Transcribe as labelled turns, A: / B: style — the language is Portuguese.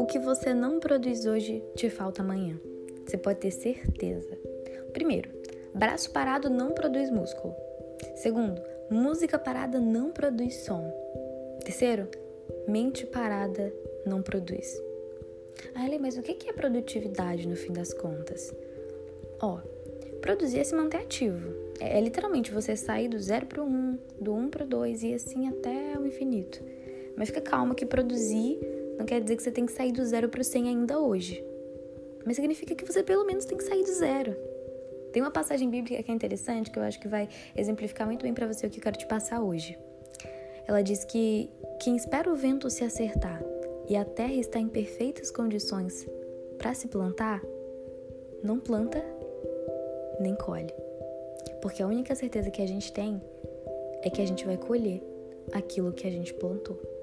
A: O que você não produz hoje te falta amanhã. Você pode ter certeza. Primeiro, braço parado não produz músculo. Segundo, música parada não produz som. Terceiro, mente parada não produz. Ah, Eli, mas o que é produtividade no fim das contas? Ó, produzir é se manter ativo. É, é literalmente você sair do zero para o um, do um para o dois e assim até o infinito. Mas fica calma que produzir não quer dizer que você tem que sair do zero para o 100 ainda hoje. Mas significa que você pelo menos tem que sair do zero. Tem uma passagem bíblica que é interessante, que eu acho que vai exemplificar muito bem para você o que eu quero te passar hoje. Ela diz que quem espera o vento se acertar e a terra está em perfeitas condições para se plantar, não planta nem colhe. Porque a única certeza que a gente tem é que a gente vai colher aquilo que a gente plantou.